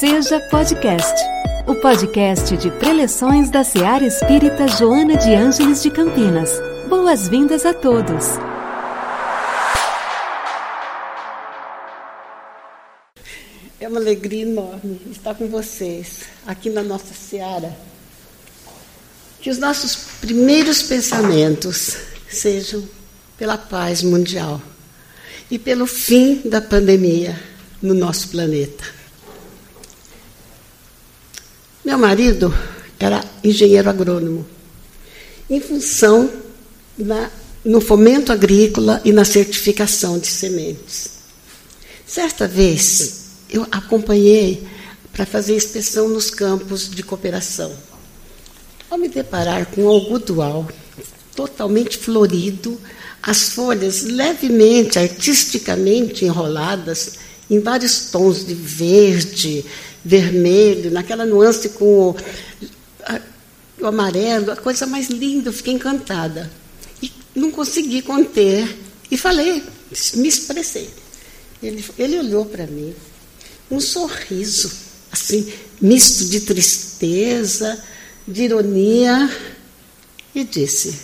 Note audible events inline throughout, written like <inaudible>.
Seja Podcast, o podcast de preleções da Seara Espírita Joana de Ângeles de Campinas. Boas-vindas a todos. É uma alegria enorme estar com vocês aqui na nossa Seara. Que os nossos primeiros pensamentos sejam pela paz mundial e pelo fim da pandemia no nosso planeta. Meu marido era engenheiro agrônomo, em função na, no fomento agrícola e na certificação de sementes. Certa vez, eu acompanhei para fazer inspeção nos campos de cooperação. Ao me deparar com o algodoal totalmente florido, as folhas levemente, artisticamente enroladas em vários tons de verde, vermelho, naquela nuance com o, a, o amarelo, a coisa mais linda, eu fiquei encantada. E não consegui conter. E falei, me expressei. Ele, ele olhou para mim, um sorriso, assim, misto de tristeza, de ironia, e disse: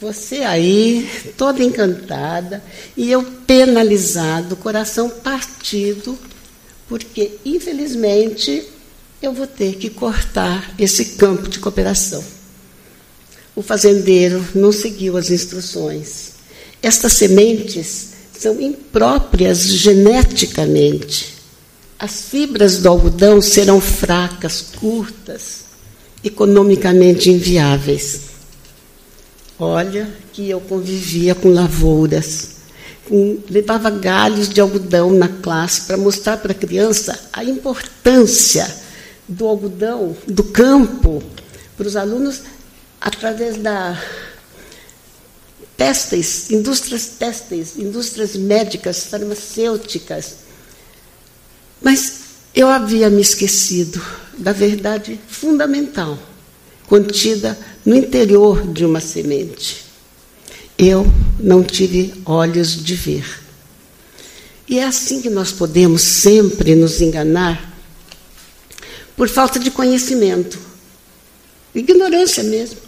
Você aí, toda encantada, e eu penalizado, coração partido, porque, infelizmente, eu vou ter que cortar esse campo de cooperação. O fazendeiro não seguiu as instruções. Estas sementes são impróprias geneticamente. As fibras do algodão serão fracas, curtas, economicamente inviáveis. Olha que eu convivia com lavouras levava galhos de algodão na classe para mostrar para a criança a importância do algodão, do campo, para os alunos, através da testes, indústrias testes, indústrias médicas, farmacêuticas. Mas eu havia me esquecido da verdade fundamental contida no interior de uma semente. Eu não tive olhos de ver. E é assim que nós podemos sempre nos enganar por falta de conhecimento, ignorância mesmo.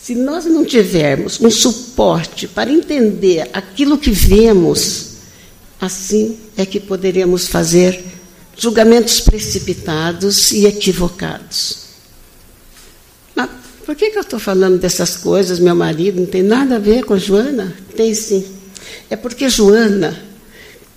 Se nós não tivermos um suporte para entender aquilo que vemos, assim é que poderemos fazer julgamentos precipitados e equivocados. Por que, que eu estou falando dessas coisas, meu marido? Não tem nada a ver com Joana? Tem sim. É porque Joana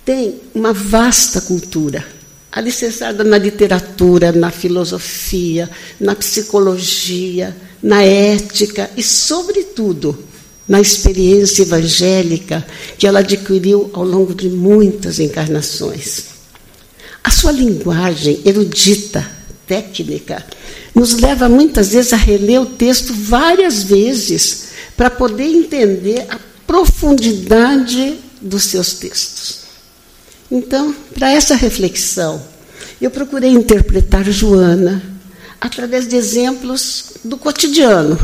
tem uma vasta cultura, alicerçada na literatura, na filosofia, na psicologia, na ética e, sobretudo, na experiência evangélica que ela adquiriu ao longo de muitas encarnações. A sua linguagem erudita, técnica, nos leva muitas vezes a reler o texto várias vezes para poder entender a profundidade dos seus textos. Então, para essa reflexão, eu procurei interpretar Joana através de exemplos do cotidiano,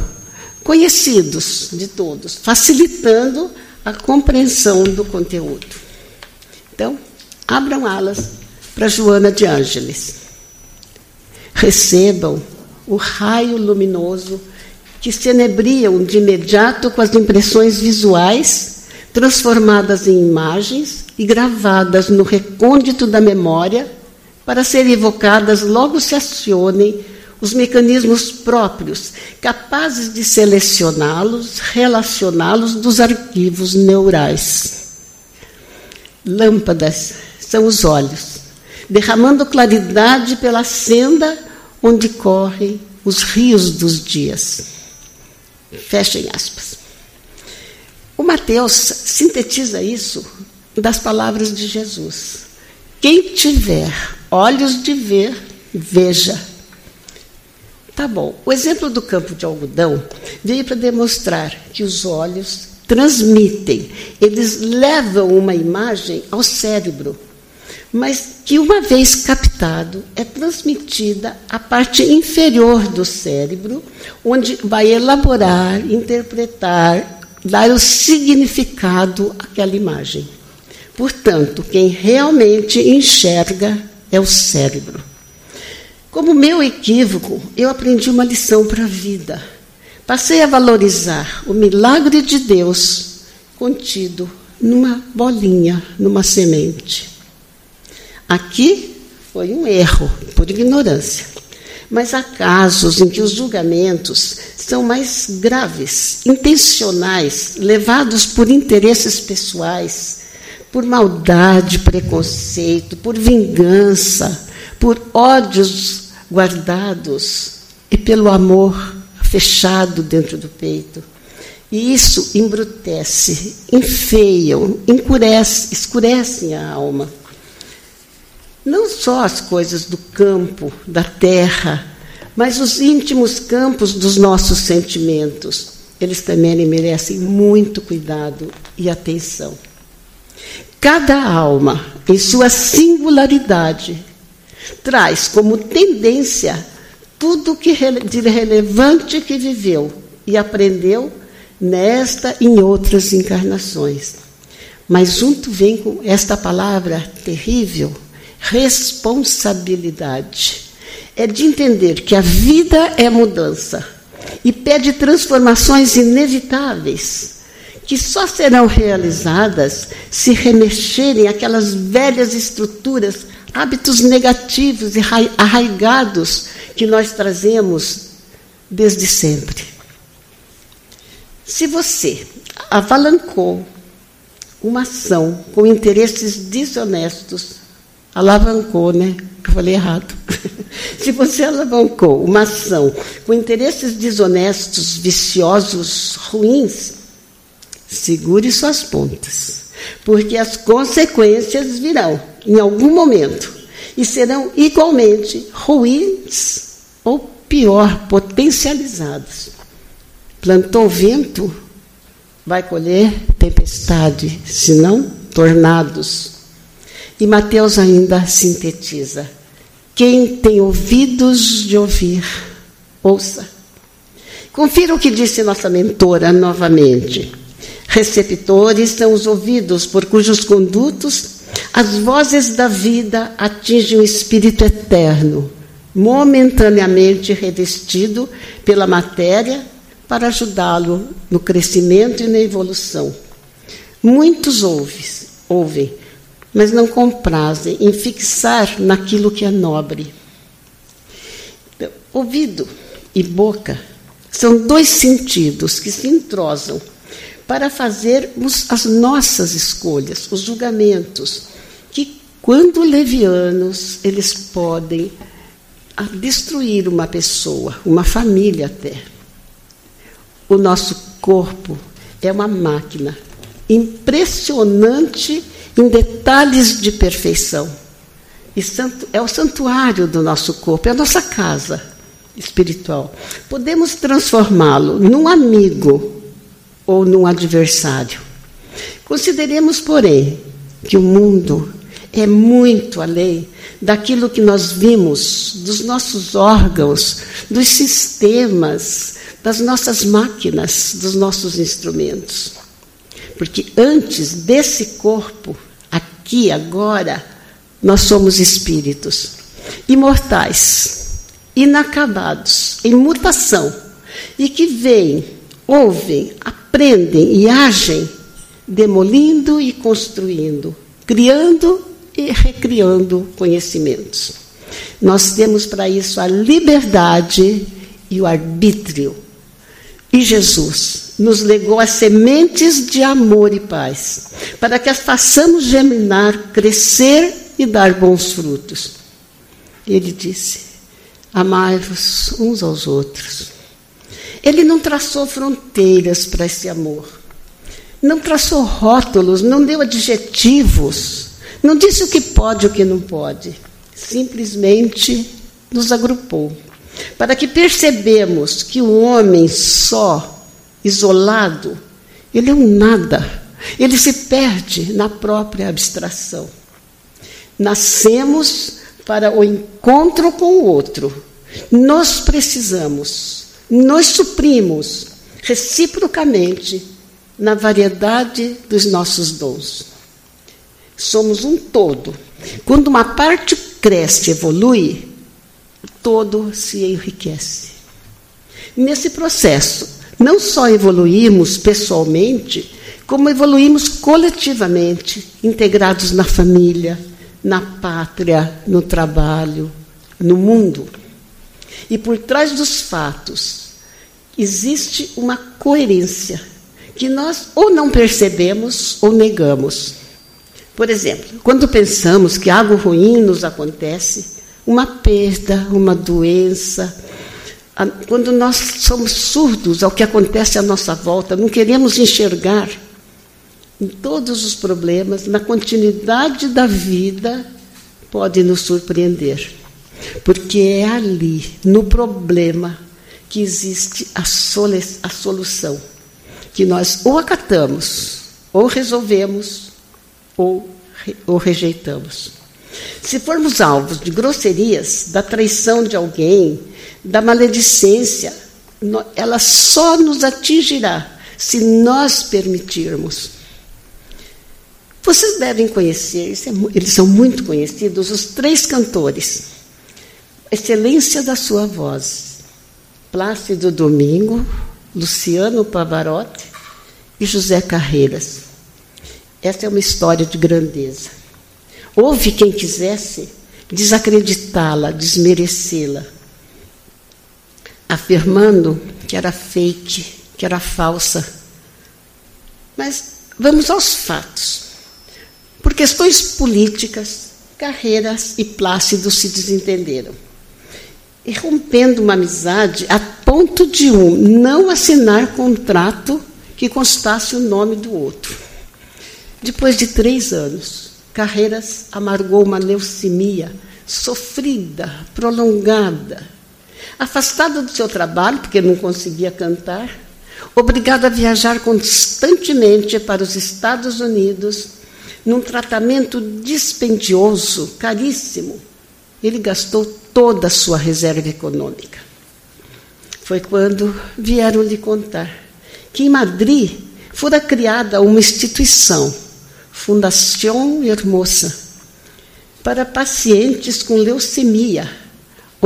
conhecidos de todos, facilitando a compreensão do conteúdo. Então, abram alas para Joana de Ângeles. Recebam o raio luminoso que se enebriam de imediato com as impressões visuais, transformadas em imagens e gravadas no recôndito da memória, para serem evocadas logo se acionem os mecanismos próprios, capazes de selecioná-los, relacioná-los dos arquivos neurais. Lâmpadas são os olhos, derramando claridade pela senda onde correm os rios dos dias. Fechem aspas. O Mateus sintetiza isso das palavras de Jesus. Quem tiver olhos de ver, veja. Tá bom. O exemplo do campo de algodão veio para demonstrar que os olhos transmitem, eles levam uma imagem ao cérebro mas que, uma vez captado, é transmitida à parte inferior do cérebro, onde vai elaborar, interpretar, dar o significado àquela imagem. Portanto, quem realmente enxerga é o cérebro. Como meu equívoco, eu aprendi uma lição para a vida. Passei a valorizar o milagre de Deus contido numa bolinha, numa semente. Aqui foi um erro, por ignorância. Mas há casos em que os julgamentos são mais graves, intencionais, levados por interesses pessoais, por maldade, preconceito, por vingança, por ódios guardados e pelo amor fechado dentro do peito. E isso embrutece, enfeiam, escurecem a alma. Não só as coisas do campo, da terra, mas os íntimos campos dos nossos sentimentos. Eles também merecem muito cuidado e atenção. Cada alma, em sua singularidade, traz como tendência tudo que de relevante que viveu e aprendeu nesta e em outras encarnações. Mas junto vem com esta palavra terrível, responsabilidade. É de entender que a vida é mudança e pede transformações inevitáveis, que só serão realizadas se remexerem aquelas velhas estruturas, hábitos negativos e arraigados que nós trazemos desde sempre. Se você avalancou uma ação com interesses desonestos, alavancou, né? Eu falei errado. <laughs> Se você alavancou uma ação com interesses desonestos, viciosos, ruins, segure suas pontas, porque as consequências virão em algum momento e serão igualmente ruins ou pior, potencializadas. Plantou vento, vai colher tempestade, se não tornados. E Mateus ainda sintetiza: quem tem ouvidos de ouvir, ouça. Confira o que disse nossa mentora novamente. Receptores são os ouvidos por cujos condutos as vozes da vida atingem o espírito eterno, momentaneamente revestido pela matéria para ajudá-lo no crescimento e na evolução. Muitos ouvem, ouvem, mas não comprazem em fixar naquilo que é nobre. Então, ouvido e boca são dois sentidos que se entrosam para fazermos as nossas escolhas, os julgamentos, que, quando levianos, eles podem destruir uma pessoa, uma família até. O nosso corpo é uma máquina impressionante em detalhes de perfeição. E é o santuário do nosso corpo, é a nossa casa espiritual. Podemos transformá-lo num amigo ou num adversário. Consideremos, porém, que o mundo é muito além daquilo que nós vimos, dos nossos órgãos, dos sistemas, das nossas máquinas, dos nossos instrumentos. Porque antes desse corpo, aqui, agora, nós somos espíritos imortais, inacabados, em mutação, e que vêm, ouvem, aprendem e agem, demolindo e construindo, criando e recriando conhecimentos. Nós temos para isso a liberdade e o arbítrio. E Jesus nos legou as sementes de amor e paz, para que as façamos germinar, crescer e dar bons frutos. Ele disse: Amai-vos uns aos outros. Ele não traçou fronteiras para esse amor, não traçou rótulos, não deu adjetivos não disse o que pode e o que não pode. Simplesmente nos agrupou. Para que percebemos que o homem só, isolado, ele é um nada. Ele se perde na própria abstração. Nascemos para o encontro com o outro. Nós precisamos, nós suprimos reciprocamente na variedade dos nossos dons. Somos um todo. Quando uma parte cresce, evolui, todo se enriquece. Nesse processo, não só evoluímos pessoalmente, como evoluímos coletivamente, integrados na família, na pátria, no trabalho, no mundo. E por trás dos fatos existe uma coerência que nós ou não percebemos ou negamos. Por exemplo, quando pensamos que algo ruim nos acontece, uma perda, uma doença, quando nós somos surdos ao que acontece à nossa volta, não queremos enxergar em todos os problemas, na continuidade da vida, pode nos surpreender. Porque é ali, no problema, que existe a, a solução. Que nós ou acatamos, ou resolvemos, ou, ou rejeitamos. Se formos alvos de grosserias, da traição de alguém, da maledicência, ela só nos atingirá se nós permitirmos. Vocês devem conhecer, é eles são muito conhecidos, os três cantores. Excelência da sua voz. Plácido Domingo, Luciano Pavarotti e José Carreiras. Essa é uma história de grandeza. Houve quem quisesse desacreditá-la, desmerecê-la, afirmando que era fake, que era falsa. Mas vamos aos fatos. Por questões políticas, Carreiras e Plácido se desentenderam. E rompendo uma amizade a ponto de um não assinar contrato que constasse o nome do outro. Depois de três anos, Carreiras amargou uma leucemia sofrida, prolongada, afastado do seu trabalho, porque não conseguia cantar, obrigado a viajar constantemente para os Estados Unidos num tratamento dispendioso, caríssimo. Ele gastou toda a sua reserva econômica. Foi quando vieram lhe contar que em Madrid fora criada uma instituição, Fundação Hermosa, para pacientes com leucemia,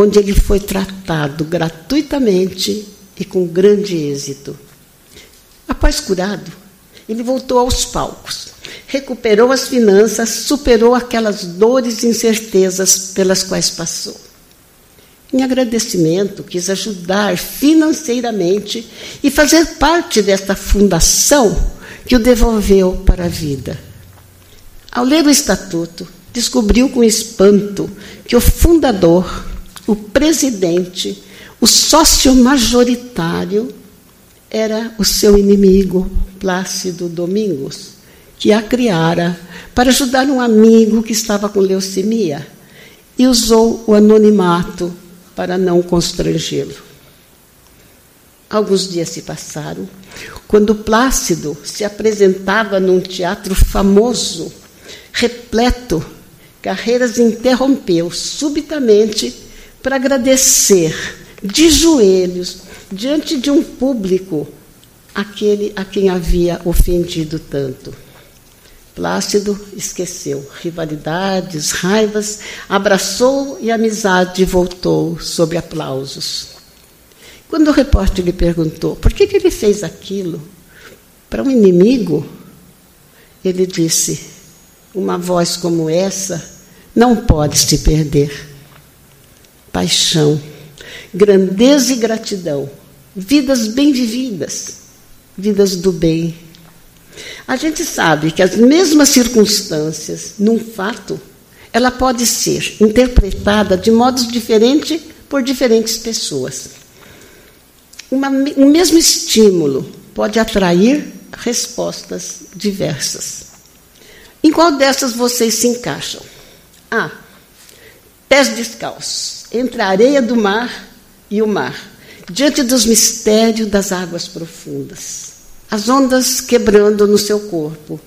onde ele foi tratado gratuitamente e com grande êxito. Após curado, ele voltou aos palcos recuperou as finanças, superou aquelas dores e incertezas pelas quais passou. Em agradecimento, quis ajudar financeiramente e fazer parte desta fundação que o devolveu para a vida. Ao ler o estatuto, descobriu com espanto que o fundador, o presidente, o sócio majoritário era o seu inimigo, Plácido Domingos que a criara para ajudar um amigo que estava com leucemia e usou o anonimato para não constrangê-lo. Alguns dias se passaram, quando Plácido se apresentava num teatro famoso, repleto, Carreiras interrompeu subitamente para agradecer de joelhos diante de um público aquele a quem havia ofendido tanto. Plácido esqueceu rivalidades, raivas, abraçou e a amizade voltou sob aplausos. Quando o repórter lhe perguntou por que, que ele fez aquilo para um inimigo, ele disse: Uma voz como essa não pode se perder. Paixão, grandeza e gratidão, vidas bem vividas, vidas do bem a gente sabe que as mesmas circunstâncias, num fato, ela pode ser interpretada de modos diferentes por diferentes pessoas. Uma, um mesmo estímulo pode atrair respostas diversas. Em qual dessas vocês se encaixam? A. Pés descalços, entre a areia do mar e o mar, diante dos mistérios das águas profundas as ondas quebrando no seu corpo.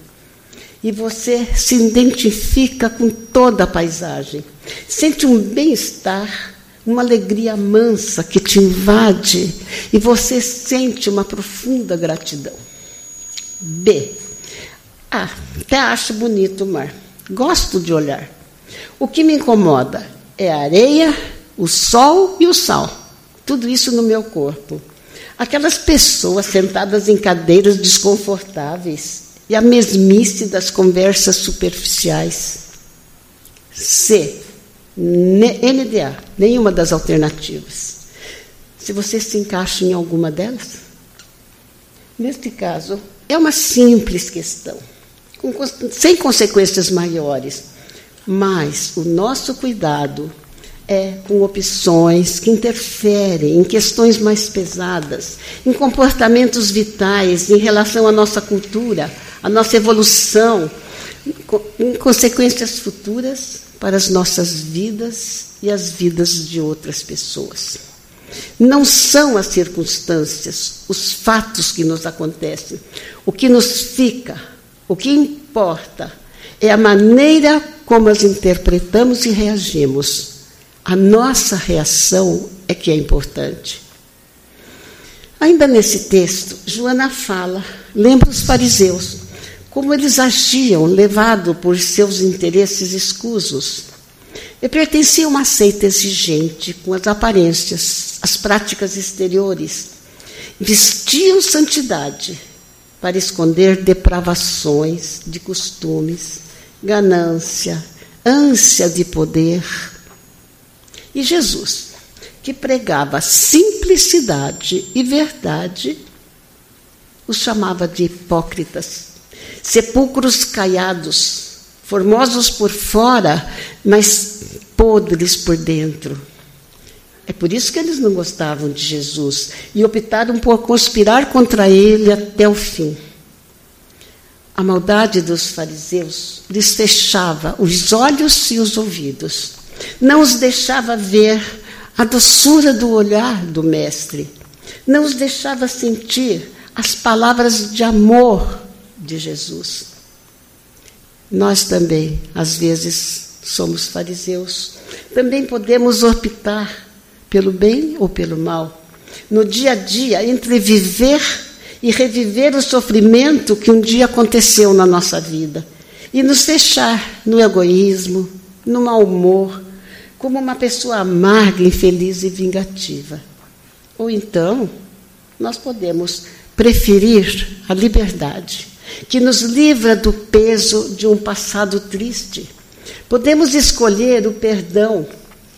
E você se identifica com toda a paisagem. Sente um bem-estar, uma alegria mansa que te invade e você sente uma profunda gratidão. B. Ah, até acho bonito o mar. Gosto de olhar. O que me incomoda é a areia, o sol e o sal. Tudo isso no meu corpo. Aquelas pessoas sentadas em cadeiras desconfortáveis e a mesmice das conversas superficiais. C. NDA, nenhuma das alternativas. Se você se encaixa em alguma delas, neste caso, é uma simples questão, sem consequências maiores, mas o nosso cuidado é com opções que interferem em questões mais pesadas, em comportamentos vitais, em relação à nossa cultura, à nossa evolução, em consequências futuras para as nossas vidas e as vidas de outras pessoas. Não são as circunstâncias, os fatos que nos acontecem. O que nos fica, o que importa, é a maneira como as interpretamos e reagimos. A nossa reação é que é importante. Ainda nesse texto, Joana fala, lembra os fariseus, como eles agiam, levado por seus interesses escusos. E pertenciam a uma seita exigente, com as aparências, as práticas exteriores. Vestiam santidade para esconder depravações de costumes, ganância, ânsia de poder. E Jesus, que pregava simplicidade e verdade, os chamava de hipócritas, sepulcros caiados, formosos por fora, mas podres por dentro. É por isso que eles não gostavam de Jesus e optaram por conspirar contra ele até o fim. A maldade dos fariseus lhes fechava os olhos e os ouvidos, não os deixava ver a doçura do olhar do Mestre, não os deixava sentir as palavras de amor de Jesus. Nós também, às vezes, somos fariseus. Também podemos optar pelo bem ou pelo mal. No dia a dia, entre viver e reviver o sofrimento que um dia aconteceu na nossa vida e nos fechar no egoísmo, no mau humor, como uma pessoa amarga, infeliz e vingativa. Ou então, nós podemos preferir a liberdade, que nos livra do peso de um passado triste. Podemos escolher o perdão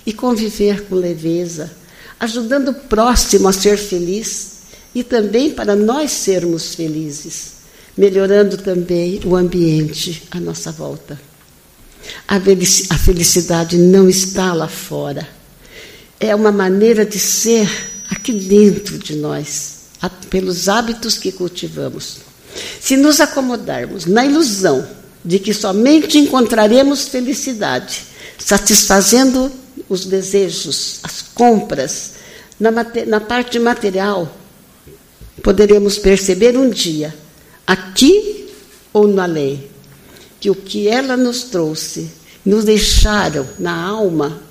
e conviver com leveza, ajudando o próximo a ser feliz e também para nós sermos felizes, melhorando também o ambiente à nossa volta. A felicidade não está lá fora. É uma maneira de ser aqui dentro de nós, pelos hábitos que cultivamos. Se nos acomodarmos na ilusão de que somente encontraremos felicidade satisfazendo os desejos, as compras, na, na parte material, poderemos perceber um dia, aqui ou no além, que o que ela nos trouxe, nos deixaram na alma,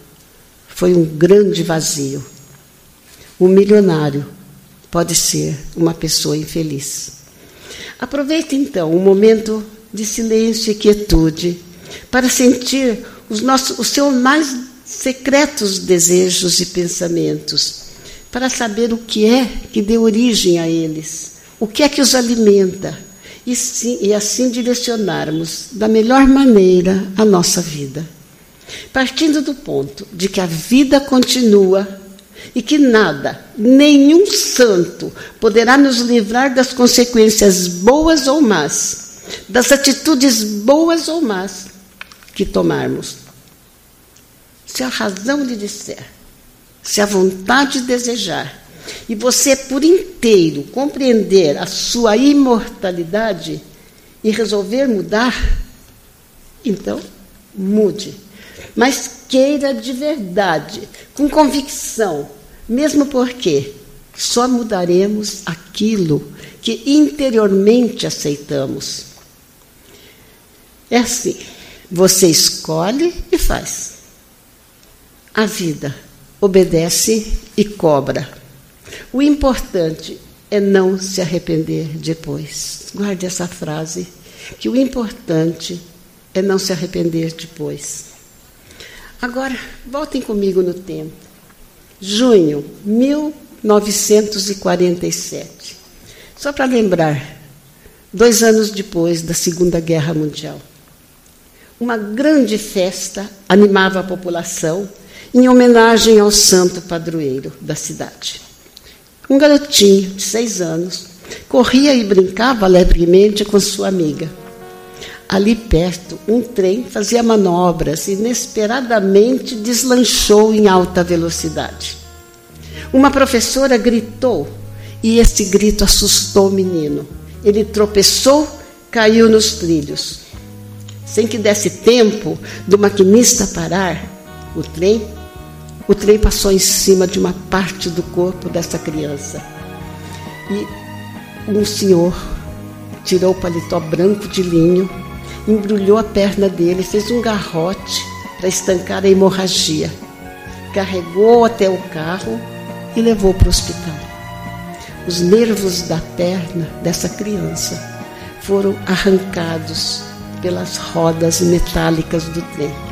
foi um grande vazio. O milionário pode ser uma pessoa infeliz. Aproveite então um momento de silêncio e quietude para sentir os, nossos, os seus mais secretos desejos e pensamentos para saber o que é que deu origem a eles, o que é que os alimenta, e, sim, e assim direcionarmos da melhor maneira a nossa vida. Partindo do ponto de que a vida continua e que nada, nenhum santo poderá nos livrar das consequências boas ou más, das atitudes boas ou más que tomarmos. Se a razão lhe disser se a vontade desejar, e você por inteiro compreender a sua imortalidade e resolver mudar, então mude. Mas queira de verdade, com convicção, mesmo porque só mudaremos aquilo que interiormente aceitamos. É assim, você escolhe e faz. A vida obedece e cobra. O importante é não se arrepender depois. Guarde essa frase, que o importante é não se arrepender depois. Agora, voltem comigo no tempo. junho 1947. Só para lembrar, dois anos depois da Segunda Guerra Mundial. Uma grande festa animava a população em homenagem ao santo padroeiro da cidade. Um garotinho de seis anos corria e brincava alegremente com sua amiga. Ali perto, um trem fazia manobras e inesperadamente deslanchou em alta velocidade. Uma professora gritou e esse grito assustou o menino. Ele tropeçou, caiu nos trilhos. Sem que desse tempo do maquinista parar o trem, o trem passou em cima de uma parte do corpo dessa criança. E um senhor tirou o paletó branco de linho, embrulhou a perna dele, fez um garrote para estancar a hemorragia. Carregou até o carro e levou para o hospital. Os nervos da perna dessa criança foram arrancados pelas rodas metálicas do trem.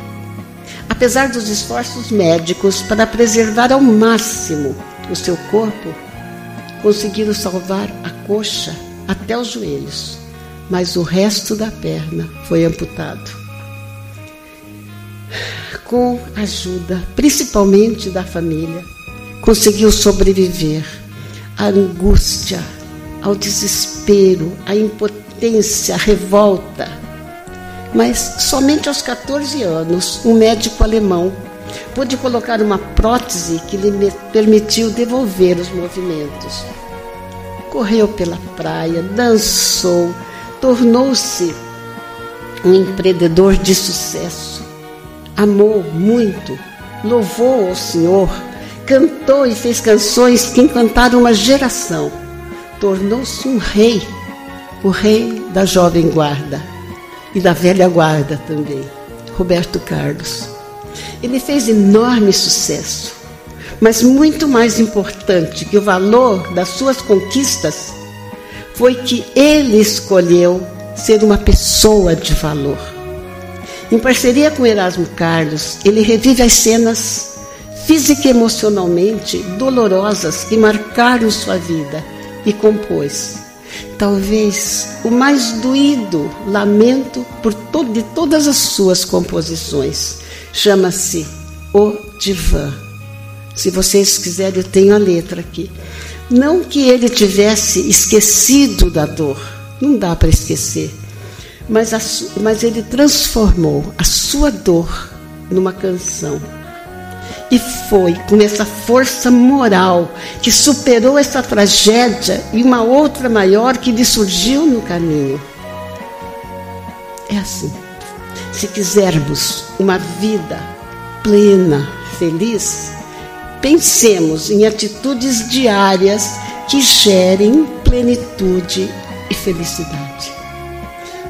Apesar dos esforços médicos para preservar ao máximo o seu corpo, conseguiram salvar a coxa até os joelhos, mas o resto da perna foi amputado. Com a ajuda, principalmente da família, conseguiu sobreviver à angústia, ao desespero, à impotência, à revolta mas somente aos 14 anos, um médico alemão pôde colocar uma prótese que lhe permitiu devolver os movimentos. Correu pela praia, dançou, tornou-se um empreendedor de sucesso. Amou muito, louvou ao Senhor, cantou e fez canções que encantaram uma geração. Tornou-se um rei, o rei da jovem guarda e da velha guarda também, Roberto Carlos. Ele fez enorme sucesso, mas muito mais importante que o valor das suas conquistas foi que ele escolheu ser uma pessoa de valor. Em parceria com Erasmo Carlos, ele revive as cenas física e emocionalmente dolorosas que marcaram sua vida e compôs talvez o mais doído lamento por to de todas as suas composições. Chama-se O Divã. Se vocês quiserem, eu tenho a letra aqui. Não que ele tivesse esquecido da dor, não dá para esquecer, mas, a, mas ele transformou a sua dor numa canção e foi com essa força moral que superou essa tragédia e uma outra maior que lhe surgiu no caminho. É assim. Se quisermos uma vida plena, feliz, pensemos em atitudes diárias que gerem plenitude e felicidade.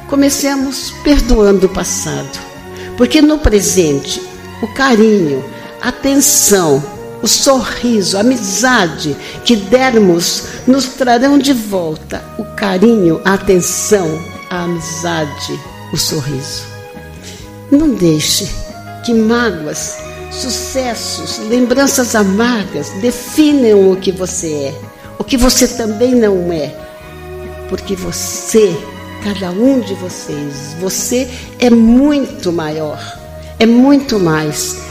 Comecemos perdoando o passado, porque no presente o carinho, atenção, o sorriso, a amizade que dermos nos trarão de volta o carinho, a atenção, a amizade, o sorriso. Não deixe que mágoas, sucessos, lembranças amargas definam o que você é, o que você também não é. Porque você, cada um de vocês, você é muito maior, é muito mais